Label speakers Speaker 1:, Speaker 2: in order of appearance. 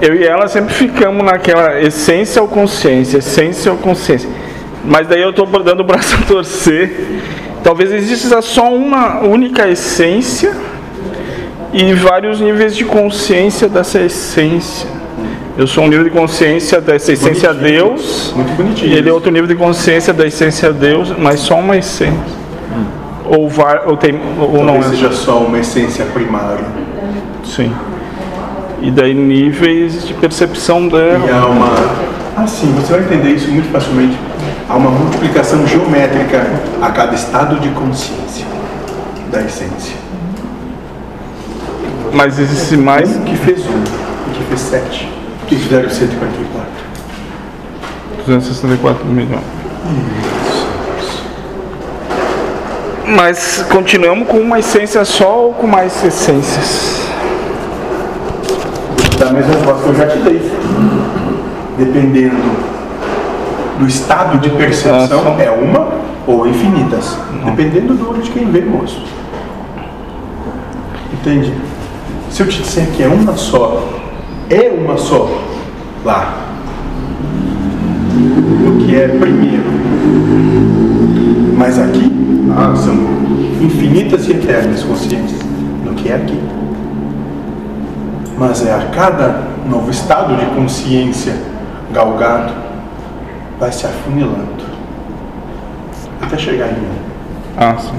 Speaker 1: eu e ela sempre ficamos naquela essência ou consciência, essência ou consciência. Mas daí eu estou dando o braço a torcer. Talvez exista só uma única essência e vários níveis de consciência dessa essência. Eu sou um nível de consciência dessa essência
Speaker 2: Bonitinho.
Speaker 1: Deus,
Speaker 2: Muito bonitinho.
Speaker 1: ele é outro nível de consciência da essência Deus, mas só uma essência. Ou, vai, ou, tem, ou não
Speaker 2: Talvez
Speaker 1: é.
Speaker 2: seja só uma essência primária.
Speaker 1: Sim. E daí níveis de percepção
Speaker 2: E
Speaker 1: dela.
Speaker 2: há uma. Ah, sim, você vai entender isso muito facilmente. Há uma multiplicação geométrica a cada estado de consciência da essência.
Speaker 1: Mas existe mais.
Speaker 2: Um que fez um, e que fez sete, que fizeram 144.
Speaker 1: 264 milhões. Mas continuamos com uma essência só ou com mais essências?
Speaker 2: Da mesma resposta que eu já te dei. Dependendo do estado de percepção, é uma ou infinitas. Dependendo do olho de quem vê, moço. Entende? Se eu te disser que é uma só, é uma só lá. O que é primeiro. Mas aqui, ah, são infinitas e eternas consciências. No que é aqui. Mas é a cada novo estado de consciência galgado, vai se afunilando até chegar em mim.
Speaker 1: Ah, sim.